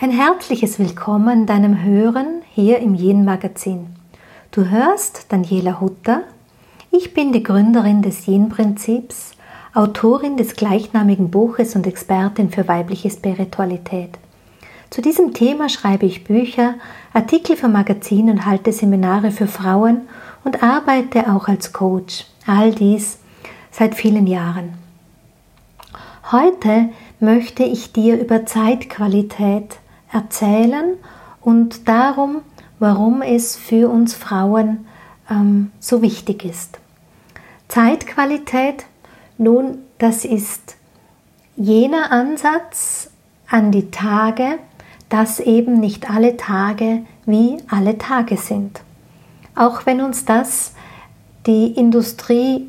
Ein herzliches Willkommen deinem Hören hier im Yin Magazin. Du hörst Daniela Hutter. Ich bin die Gründerin des Yin Prinzips, Autorin des gleichnamigen Buches und Expertin für weibliche Spiritualität. Zu diesem Thema schreibe ich Bücher, Artikel für Magazine und halte Seminare für Frauen und arbeite auch als Coach. All dies seit vielen Jahren. Heute möchte ich dir über Zeitqualität erzählen und darum, warum es für uns Frauen ähm, so wichtig ist. Zeitqualität, nun, das ist jener Ansatz an die Tage, dass eben nicht alle Tage wie alle Tage sind. Auch wenn uns das die Industrie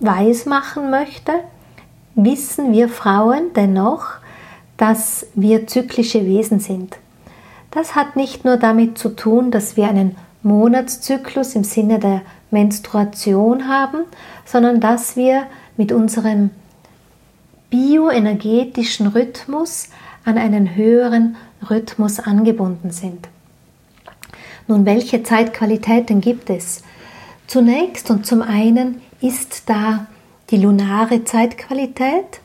weismachen möchte, wissen wir Frauen dennoch, dass wir zyklische Wesen sind. Das hat nicht nur damit zu tun, dass wir einen Monatszyklus im Sinne der Menstruation haben, sondern dass wir mit unserem bioenergetischen Rhythmus an einen höheren Rhythmus angebunden sind. Nun, welche Zeitqualitäten gibt es? Zunächst und zum einen ist da die lunare Zeitqualität,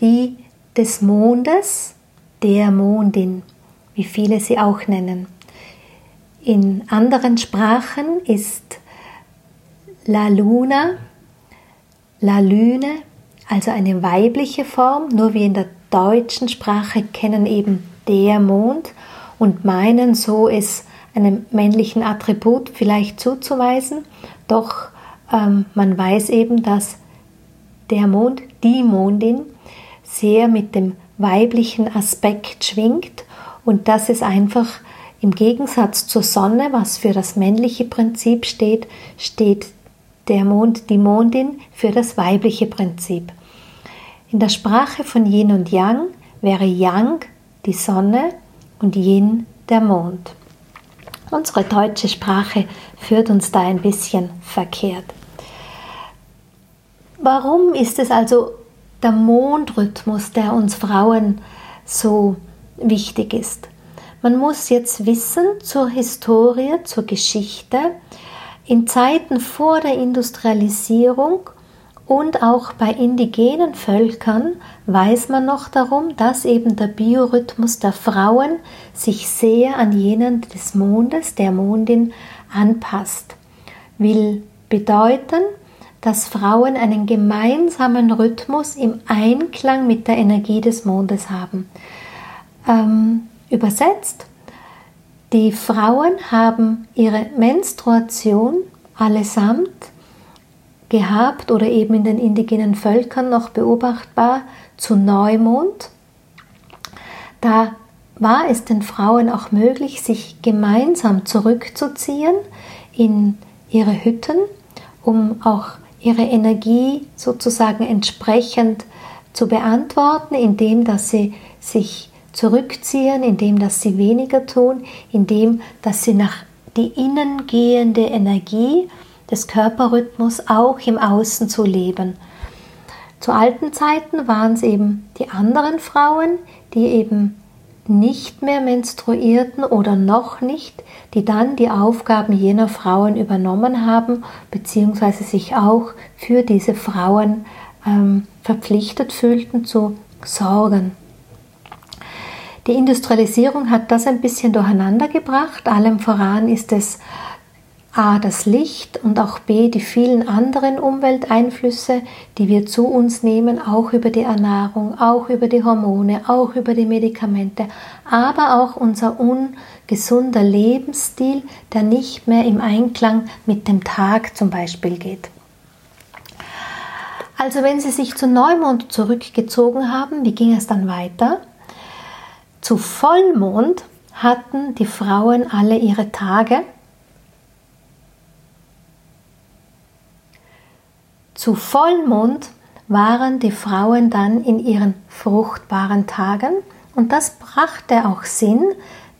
die des Mondes, der Mondin, wie viele sie auch nennen. In anderen Sprachen ist La Luna, La Lune, also eine weibliche Form, nur wie in der deutschen Sprache kennen eben der Mond und meinen so es einem männlichen Attribut vielleicht zuzuweisen, doch ähm, man weiß eben, dass der Mond, die Mondin, sehr mit dem weiblichen Aspekt schwingt und dass es einfach im Gegensatz zur Sonne, was für das männliche Prinzip steht, steht der Mond, die Mondin für das weibliche Prinzip. In der Sprache von Yin und Yang wäre Yang die Sonne und Yin der Mond. Unsere deutsche Sprache führt uns da ein bisschen verkehrt. Warum ist es also der Mondrhythmus, der uns Frauen so wichtig ist. Man muss jetzt wissen zur Historie, zur Geschichte, in Zeiten vor der Industrialisierung und auch bei indigenen Völkern weiß man noch darum, dass eben der Biorhythmus der Frauen sich sehr an jenen des Mondes, der Mondin, anpasst. Will bedeuten, dass Frauen einen gemeinsamen Rhythmus im Einklang mit der Energie des Mondes haben. Ähm, übersetzt, die Frauen haben ihre Menstruation allesamt gehabt oder eben in den indigenen Völkern noch beobachtbar zu Neumond. Da war es den Frauen auch möglich, sich gemeinsam zurückzuziehen in ihre Hütten, um auch ihre Energie sozusagen entsprechend zu beantworten, indem dass sie sich zurückziehen, indem dass sie weniger tun, indem dass sie nach die innengehende Energie des Körperrhythmus auch im Außen zu leben. Zu alten Zeiten waren es eben die anderen Frauen, die eben nicht mehr menstruierten oder noch nicht, die dann die Aufgaben jener Frauen übernommen haben, beziehungsweise sich auch für diese Frauen ähm, verpflichtet fühlten zu sorgen. Die Industrialisierung hat das ein bisschen durcheinander gebracht. Allem voran ist es A das Licht und auch B die vielen anderen Umwelteinflüsse, die wir zu uns nehmen, auch über die Ernährung, auch über die Hormone, auch über die Medikamente, aber auch unser ungesunder Lebensstil, der nicht mehr im Einklang mit dem Tag zum Beispiel geht. Also wenn Sie sich zu Neumond zurückgezogen haben, wie ging es dann weiter? Zu Vollmond hatten die Frauen alle ihre Tage Zu Vollmond waren die Frauen dann in ihren fruchtbaren Tagen und das brachte auch Sinn,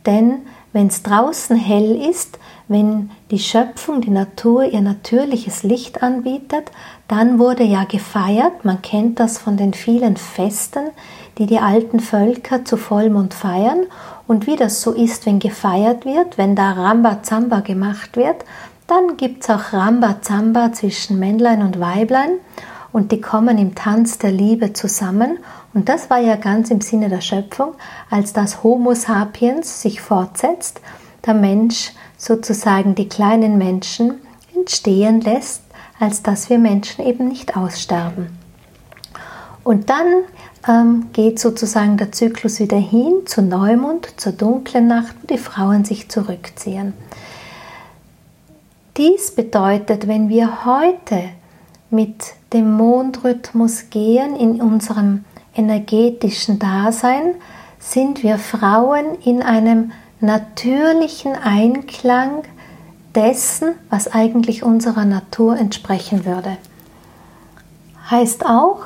denn wenn es draußen hell ist, wenn die Schöpfung, die Natur ihr natürliches Licht anbietet, dann wurde ja gefeiert, man kennt das von den vielen Festen, die die alten Völker zu Vollmond feiern. Und wie das so ist, wenn gefeiert wird, wenn da Rambazamba gemacht wird, dann gibt es auch Rambazamba zwischen Männlein und Weiblein und die kommen im Tanz der Liebe zusammen. Und das war ja ganz im Sinne der Schöpfung, als das Homo sapiens sich fortsetzt, der Mensch sozusagen die kleinen Menschen entstehen lässt, als dass wir Menschen eben nicht aussterben. Und dann ähm, geht sozusagen der Zyklus wieder hin zu Neumond, zur dunklen Nacht, wo die Frauen sich zurückziehen. Dies bedeutet, wenn wir heute mit dem Mondrhythmus gehen in unserem energetischen Dasein, sind wir Frauen in einem natürlichen Einklang dessen, was eigentlich unserer Natur entsprechen würde. Heißt auch,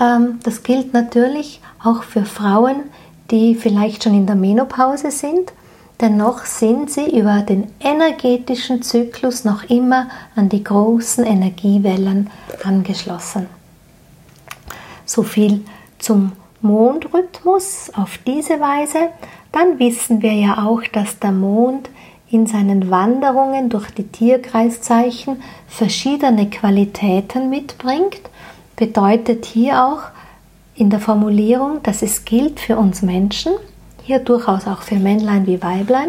ähm, das gilt natürlich auch für Frauen, die vielleicht schon in der Menopause sind, dennoch sind sie über den energetischen Zyklus noch immer an die großen Energiewellen angeschlossen. So viel zum Mondrhythmus auf diese Weise. Dann wissen wir ja auch, dass der Mond in seinen Wanderungen durch die Tierkreiszeichen verschiedene Qualitäten mitbringt, bedeutet hier auch in der Formulierung, dass es gilt für uns Menschen, hier durchaus auch für Männlein wie Weiblein,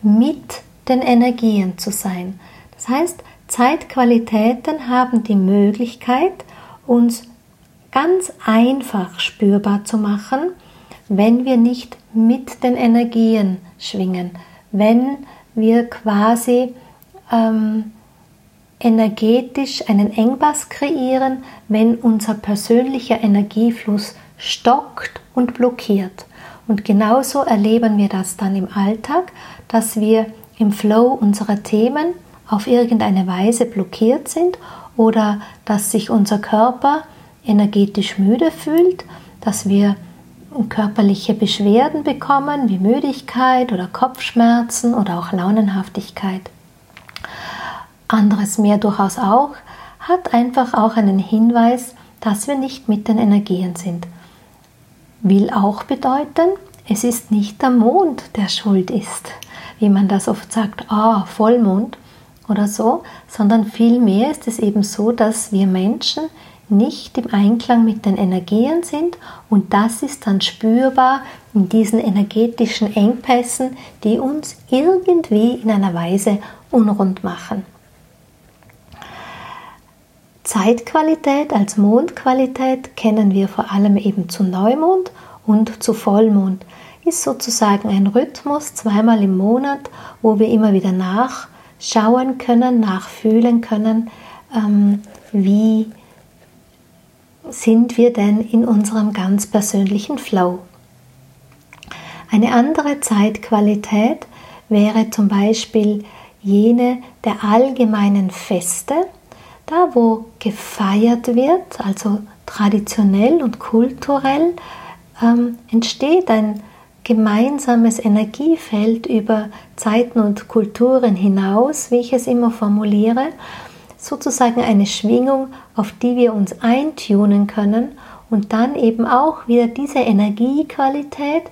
mit den Energien zu sein. Das heißt, Zeitqualitäten haben die Möglichkeit, uns ganz einfach spürbar zu machen, wenn wir nicht mit den Energien schwingen, wenn wir quasi ähm, energetisch einen Engpass kreieren, wenn unser persönlicher Energiefluss stockt und blockiert. Und genauso erleben wir das dann im Alltag, dass wir im Flow unserer Themen auf irgendeine Weise blockiert sind oder dass sich unser Körper energetisch müde fühlt, dass wir körperliche Beschwerden bekommen, wie Müdigkeit oder Kopfschmerzen oder auch Launenhaftigkeit. Anderes mehr durchaus auch, hat einfach auch einen Hinweis, dass wir nicht mit den Energien sind. Will auch bedeuten, es ist nicht der Mond, der schuld ist, wie man das oft sagt, ah, Vollmond oder so, sondern vielmehr ist es eben so, dass wir Menschen nicht im Einklang mit den Energien sind und das ist dann spürbar in diesen energetischen Engpässen, die uns irgendwie in einer Weise unrund machen. Zeitqualität als Mondqualität kennen wir vor allem eben zu Neumond und zu Vollmond. Ist sozusagen ein Rhythmus zweimal im Monat, wo wir immer wieder nachschauen können, nachfühlen können, ähm, wie sind wir denn in unserem ganz persönlichen Flow. Eine andere Zeitqualität wäre zum Beispiel jene der allgemeinen Feste, da wo gefeiert wird, also traditionell und kulturell, ähm, entsteht ein gemeinsames Energiefeld über Zeiten und Kulturen hinaus, wie ich es immer formuliere, sozusagen eine Schwingung, auf die wir uns eintunen können und dann eben auch wieder diese Energiequalität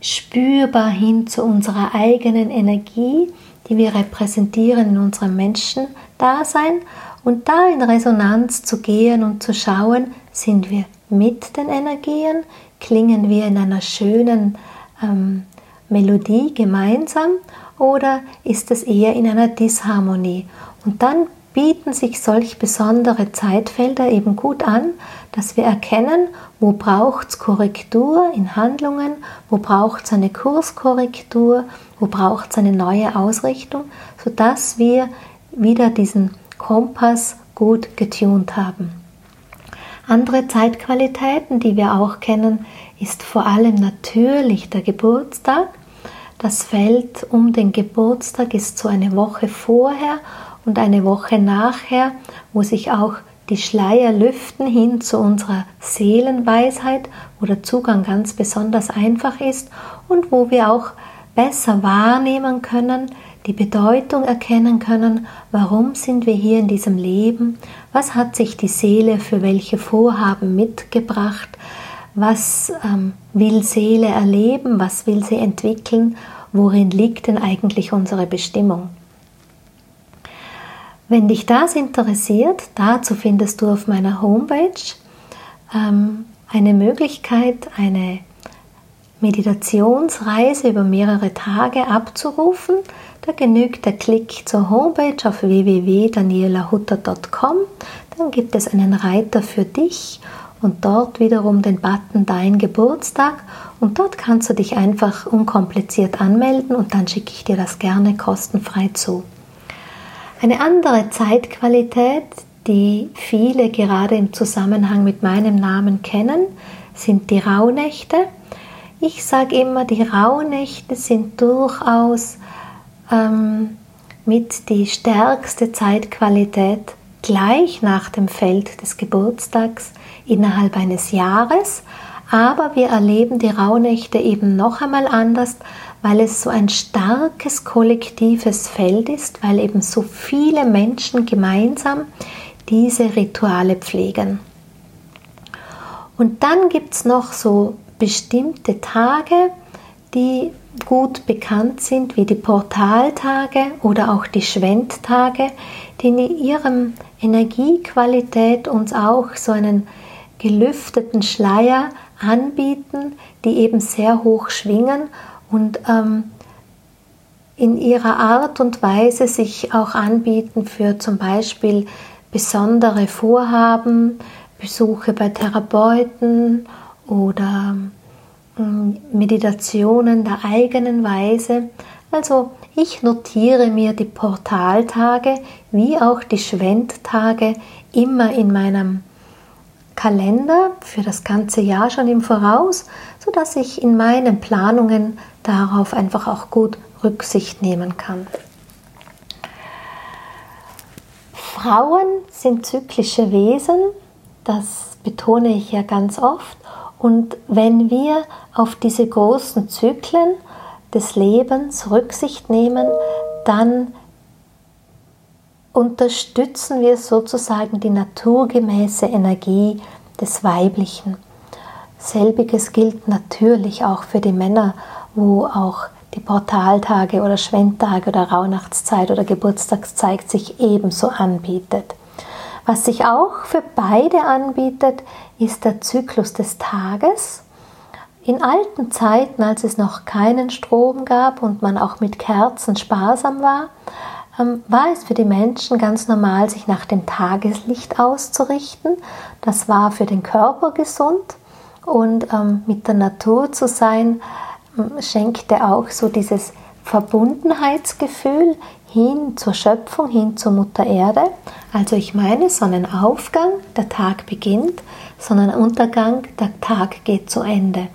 spürbar hin zu unserer eigenen Energie, die wir repräsentieren in unserem Menschendasein. Und da in Resonanz zu gehen und zu schauen, sind wir mit den Energien, klingen wir in einer schönen ähm, Melodie gemeinsam? Oder ist es eher in einer Disharmonie? Und dann bieten sich solch besondere Zeitfelder eben gut an, dass wir erkennen, wo braucht es Korrektur in Handlungen, wo braucht es eine Kurskorrektur, wo braucht es eine neue Ausrichtung, sodass wir wieder diesen Kompass gut getunt haben. Andere Zeitqualitäten, die wir auch kennen, ist vor allem natürlich der Geburtstag. Das Feld um den Geburtstag ist so eine Woche vorher und eine Woche nachher, wo sich auch die Schleier lüften hin zu unserer Seelenweisheit, wo der Zugang ganz besonders einfach ist und wo wir auch besser wahrnehmen können, die Bedeutung erkennen können, warum sind wir hier in diesem Leben, was hat sich die Seele für welche Vorhaben mitgebracht, was ähm, will Seele erleben, was will sie entwickeln, worin liegt denn eigentlich unsere Bestimmung. Wenn dich das interessiert, dazu findest du auf meiner Homepage ähm, eine Möglichkeit, eine Meditationsreise über mehrere Tage abzurufen. Da genügt der Klick zur Homepage auf www.danielahutter.com. Dann gibt es einen Reiter für dich und dort wiederum den Button Dein Geburtstag und dort kannst du dich einfach unkompliziert anmelden und dann schicke ich dir das gerne kostenfrei zu. Eine andere Zeitqualität, die viele gerade im Zusammenhang mit meinem Namen kennen, sind die Rauhnächte. Ich sage immer, die Rauhnächte sind durchaus ähm, mit die stärkste Zeitqualität gleich nach dem Feld des Geburtstags innerhalb eines Jahres. Aber wir erleben die Rauhnächte eben noch einmal anders, weil es so ein starkes kollektives Feld ist, weil eben so viele Menschen gemeinsam diese Rituale pflegen. Und dann gibt es noch so bestimmte Tage, die gut bekannt sind, wie die Portaltage oder auch die Schwendtage, die in ihrem Energiequalität uns auch so einen gelüfteten Schleier anbieten, die eben sehr hoch schwingen und ähm, in ihrer Art und Weise sich auch anbieten für zum Beispiel besondere Vorhaben, Besuche bei Therapeuten oder ähm, Meditationen der eigenen Weise. Also ich notiere mir die Portaltage wie auch die Schwendtage immer in meinem Kalender für das ganze Jahr schon im Voraus, sodass ich in meinen Planungen darauf einfach auch gut Rücksicht nehmen kann. Frauen sind zyklische Wesen, das betone ich ja ganz oft. Und wenn wir auf diese großen Zyklen des Lebens Rücksicht nehmen, dann unterstützen wir sozusagen die naturgemäße Energie des Weiblichen. Selbiges gilt natürlich auch für die Männer, wo auch die Portaltage oder Schwendtage oder Rauhnachtszeit oder Geburtstagszeit sich ebenso anbietet. Was sich auch für beide anbietet, ist der Zyklus des Tages. In alten Zeiten, als es noch keinen Strom gab und man auch mit Kerzen sparsam war, ähm, war es für die Menschen ganz normal, sich nach dem Tageslicht auszurichten. Das war für den Körper gesund und ähm, mit der Natur zu sein, ähm, schenkte auch so dieses Verbundenheitsgefühl hin zur Schöpfung, hin zur Mutter Erde. Also ich meine Sonnenaufgang, der Tag beginnt, Sonnenuntergang, der Tag geht zu Ende.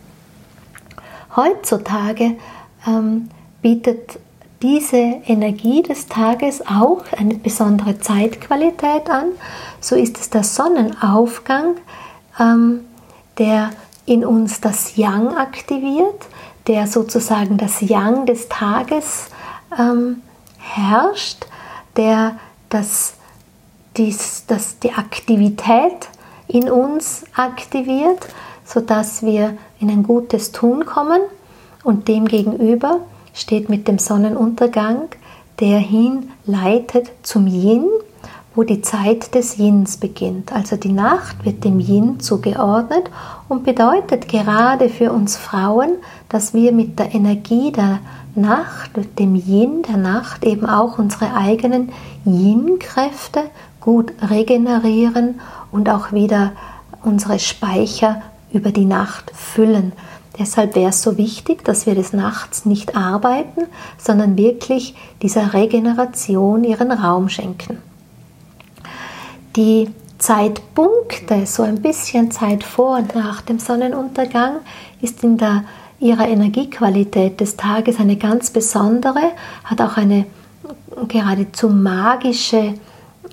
Heutzutage ähm, bietet diese Energie des Tages auch eine besondere Zeitqualität an. So ist es der Sonnenaufgang, ähm, der in uns das Yang aktiviert, der sozusagen das Yang des Tages ähm, herrscht, der das, dies, das die Aktivität in uns aktiviert, sodass wir in ein gutes Tun kommen und demgegenüber steht mit dem Sonnenuntergang, der hinleitet zum Yin, wo die Zeit des Yins beginnt. Also die Nacht wird dem Yin zugeordnet und bedeutet gerade für uns Frauen, dass wir mit der Energie der Nacht, dem Yin der Nacht eben auch unsere eigenen Yin-Kräfte gut regenerieren und auch wieder unsere Speicher über die Nacht füllen. Deshalb wäre es so wichtig, dass wir des Nachts nicht arbeiten, sondern wirklich dieser Regeneration ihren Raum schenken. Die Zeitpunkte, so ein bisschen Zeit vor und nach dem Sonnenuntergang, ist in der, ihrer Energiequalität des Tages eine ganz besondere, hat auch eine geradezu magische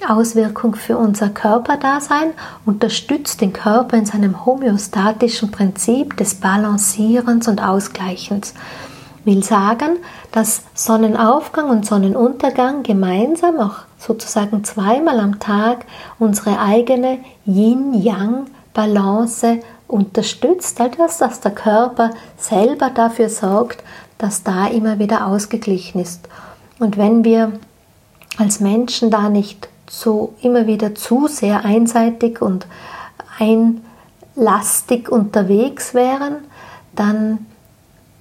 Auswirkung für unser Körperdasein, unterstützt den Körper in seinem homöostatischen Prinzip des Balancierens und Ausgleichens. Will sagen, dass Sonnenaufgang und Sonnenuntergang gemeinsam auch sozusagen zweimal am Tag unsere eigene Yin-Yang-Balance unterstützt, also dass der Körper selber dafür sorgt, dass da immer wieder ausgeglichen ist. Und wenn wir als Menschen da nicht so immer wieder zu sehr einseitig und einlastig unterwegs wären, dann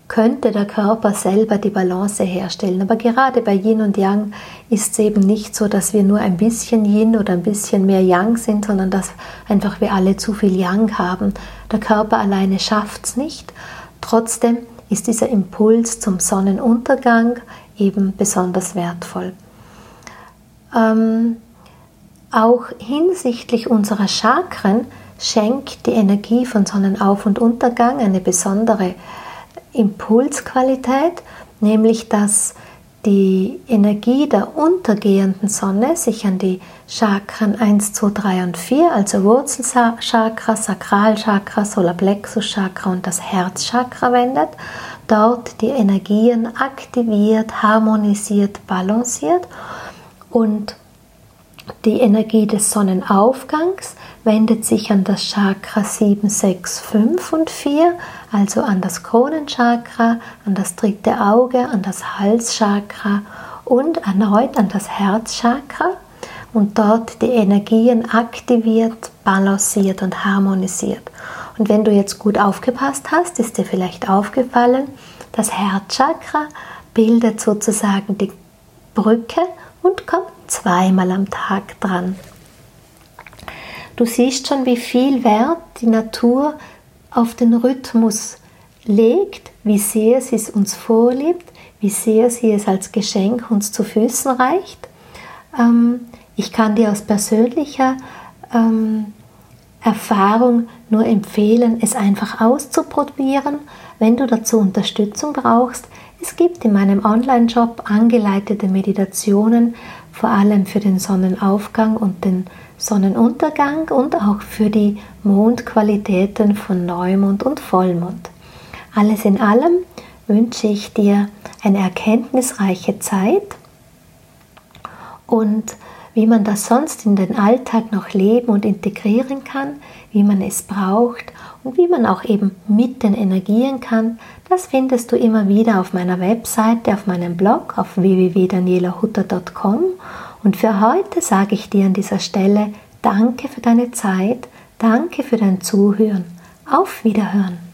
könnte der Körper selber die Balance herstellen. Aber gerade bei Yin und Yang ist es eben nicht so, dass wir nur ein bisschen Yin oder ein bisschen mehr Yang sind, sondern dass einfach wir alle zu viel Yang haben. Der Körper alleine schafft es nicht. Trotzdem ist dieser Impuls zum Sonnenuntergang eben besonders wertvoll. Ähm, auch hinsichtlich unserer Chakren schenkt die Energie von Sonnenauf- und Untergang eine besondere Impulsqualität, nämlich dass die Energie der untergehenden Sonne sich an die Chakren 1, 2, 3 und 4, also Wurzelchakra, Sakralchakra, Solarplexuschakra und das Herzchakra wendet, dort die Energien aktiviert, harmonisiert, balanciert und die Energie des Sonnenaufgangs wendet sich an das Chakra 7, 6, 5 und 4, also an das Kronenchakra, an das dritte Auge, an das Halschakra und erneut an das Herzchakra und dort die Energien aktiviert, balanciert und harmonisiert. Und wenn du jetzt gut aufgepasst hast, ist dir vielleicht aufgefallen, das Herzchakra bildet sozusagen die Brücke und kommt zweimal am Tag dran. Du siehst schon, wie viel Wert die Natur auf den Rhythmus legt, wie sehr sie es uns vorlebt, wie sehr sie es als Geschenk uns zu Füßen reicht. Ähm, ich kann dir aus persönlicher ähm, Erfahrung nur empfehlen, es einfach auszuprobieren. Wenn du dazu Unterstützung brauchst, es gibt in meinem Online-Shop angeleitete Meditationen, vor allem für den Sonnenaufgang und den Sonnenuntergang und auch für die Mondqualitäten von Neumond und Vollmond. Alles in allem wünsche ich dir eine erkenntnisreiche Zeit und wie man das sonst in den Alltag noch leben und integrieren kann, wie man es braucht und wie man auch eben mit den Energien kann, das findest du immer wieder auf meiner Webseite, auf meinem Blog auf www.danielahutter.com. Und für heute sage ich dir an dieser Stelle Danke für deine Zeit, danke für dein Zuhören. Auf Wiederhören.